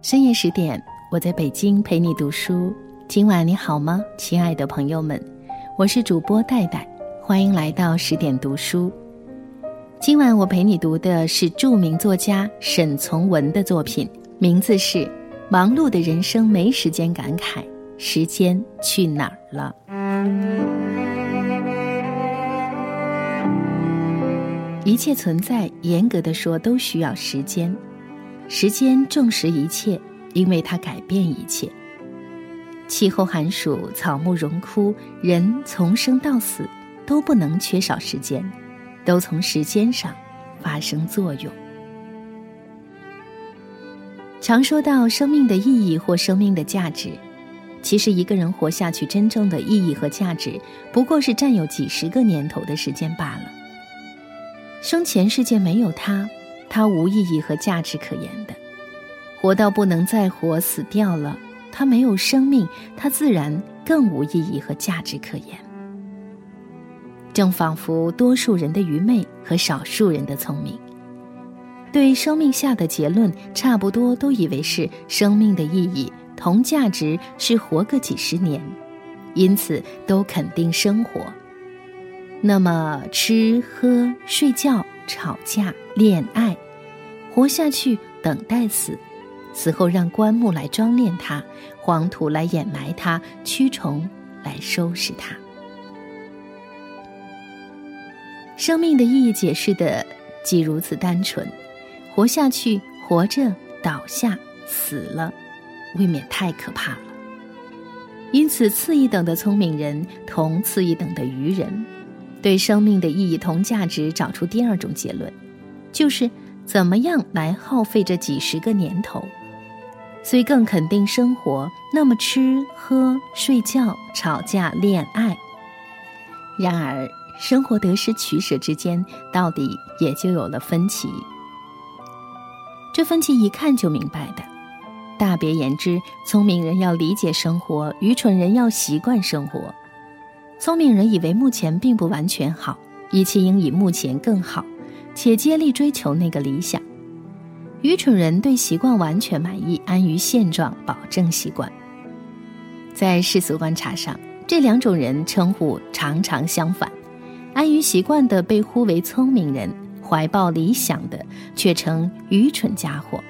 深夜十点，我在北京陪你读书。今晚你好吗，亲爱的朋友们？我是主播戴戴，欢迎来到十点读书。今晚我陪你读的是著名作家沈从文的作品，名字是《忙碌的人生没时间感慨，时间去哪儿了》。一切存在，严格的说，都需要时间。时间证实一切，因为它改变一切。气候寒暑，草木荣枯，人从生到死，都不能缺少时间，都从时间上发生作用。常说到生命的意义或生命的价值，其实一个人活下去真正的意义和价值，不过是占有几十个年头的时间罢了。生前世界没有他。它无意义和价值可言的，活到不能再活，死掉了，它没有生命，它自然更无意义和价值可言。正仿佛多数人的愚昧和少数人的聪明，对生命下的结论差不多，都以为是生命的意义同价值是活个几十年，因此都肯定生活。那么吃喝睡觉。吵架、恋爱，活下去，等待死，死后让棺木来装殓它，黄土来掩埋它，蛆虫来收拾它。生命的意义解释的既如此单纯，活下去，活着，倒下，死了，未免太可怕了。因此，次一等的聪明人同次一等的愚人。对生命的意义同价值找出第二种结论，就是怎么样来耗费这几十个年头。所以更肯定生活，那么吃喝睡觉、吵架恋爱。然而生活得失取舍之间，到底也就有了分歧。这分歧一看就明白的。大别言之，聪明人要理解生活，愚蠢人要习惯生活。聪明人以为目前并不完全好，一切应以目前更好，且接力追求那个理想。愚蠢人对习惯完全满意，安于现状，保证习惯。在世俗观察上，这两种人称呼常常相反：安于习惯的被呼为聪明人，怀抱理想的却成愚蠢家伙。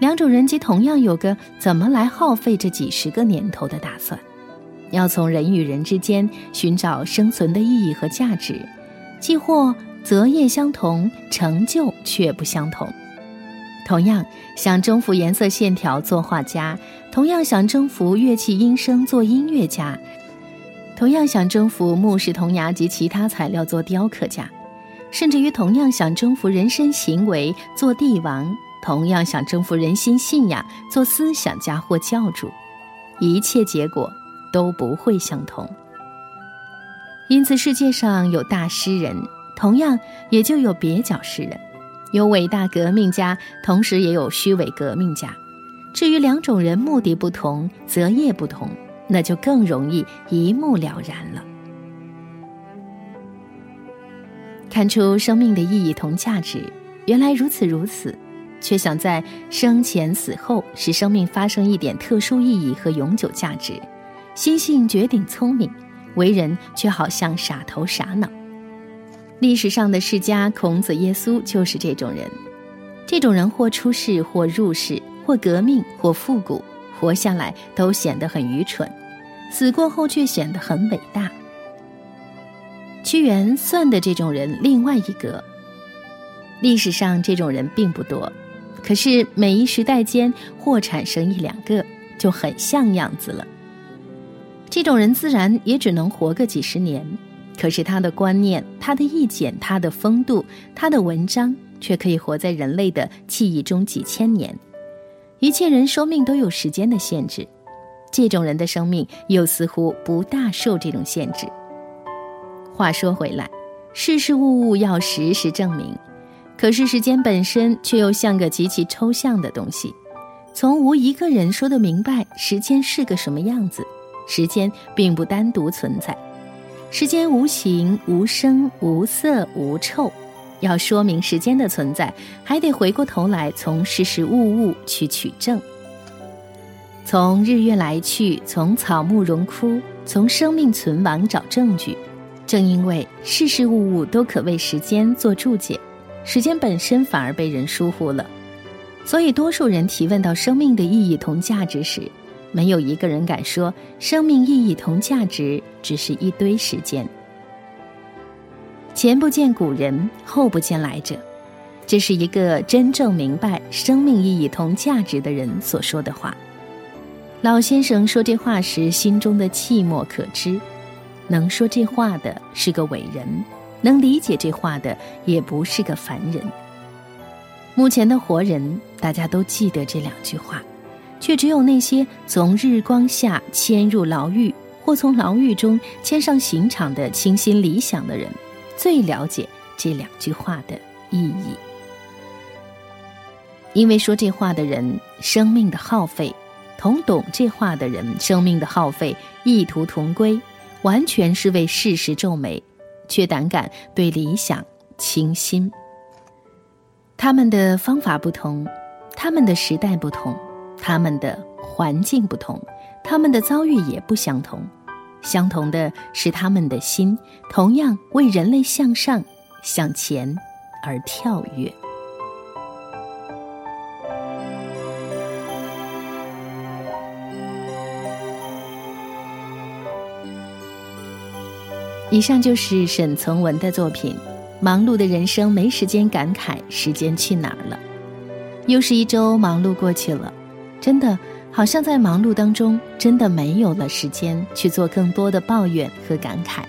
两种人即同样有个怎么来耗费这几十个年头的打算。要从人与人之间寻找生存的意义和价值，既或择业相同，成就却不相同。同样想征服颜色线条做画家，同样想征服乐器音声做音乐家，同样想征服木石铜牙及其他材料做雕刻家，甚至于同样想征服人身行为做帝王，同样想征服人心信仰做思想家或教主，一切结果。都不会相同，因此世界上有大诗人，同样也就有蹩脚诗人；有伟大革命家，同时也有虚伪革命家。至于两种人目的不同、择业不同，那就更容易一目了然了。看出生命的意义同价值，原来如此如此，却想在生前死后使生命发生一点特殊意义和永久价值。心性绝顶聪明，为人却好像傻头傻脑。历史上的世家孔子、耶稣就是这种人。这种人或出世，或入世，或革命，或复古，活下来都显得很愚蠢，死过后却显得很伟大。屈原算的这种人另外一个。历史上这种人并不多，可是每一时代间或产生一两个，就很像样子了。这种人自然也只能活个几十年，可是他的观念、他的意见、他的风度、他的文章，却可以活在人类的记忆中几千年。一切人生命都有时间的限制，这种人的生命又似乎不大受这种限制。话说回来，事事物物要时时证明，可是时间本身却又像个极其抽象的东西，从无一个人说得明白时间是个什么样子。时间并不单独存在，时间无形、无声、无色、无臭，要说明时间的存在，还得回过头来从事事物物去取证，从日月来去，从草木荣枯，从生命存亡找证据。正因为事事物物都可为时间做注解，时间本身反而被人疏忽了，所以多数人提问到生命的意义同价值时，没有一个人敢说生命意义同价值只是一堆时间。前不见古人，后不见来者，这是一个真正明白生命意义同价值的人所说的话。老先生说这话时，心中的寂寞可知。能说这话的是个伟人，能理解这话的也不是个凡人。目前的活人，大家都记得这两句话，却只有那些从日光下迁入牢狱，或从牢狱中迁上刑场的清新理想的人。最了解这两句话的意义，因为说这话的人生命的耗费，同懂这话的人生命的耗费异途同归，完全是为事实皱眉，却胆敢对理想倾心。他们的方法不同，他们的时代不同，他们的环境不同，他们的遭遇也不相同。相同的是，他们的心同样为人类向上、向前而跳跃。以上就是沈从文的作品。忙碌的人生没时间感慨时间去哪儿了，又是一周忙碌过去了，真的。好像在忙碌当中，真的没有了时间去做更多的抱怨和感慨，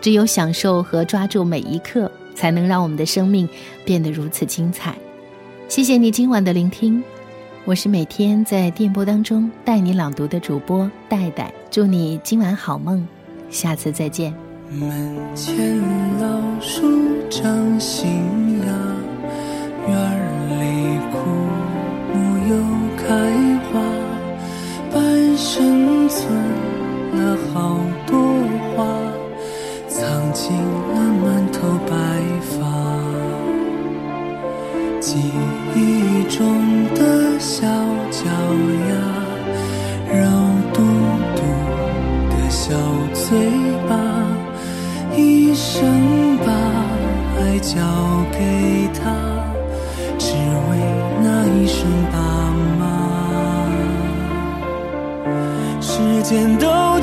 只有享受和抓住每一刻，才能让我们的生命变得如此精彩。谢谢你今晚的聆听，我是每天在电波当中带你朗读的主播戴戴，祝你今晚好梦，下次再见。门前老树长新芽，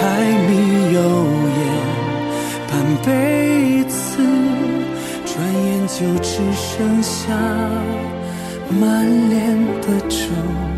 柴米油盐半辈子，转眼就只剩下满脸的皱。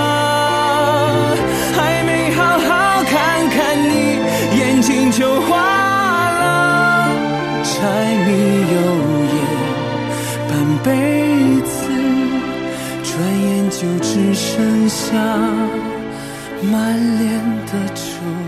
下满脸的皱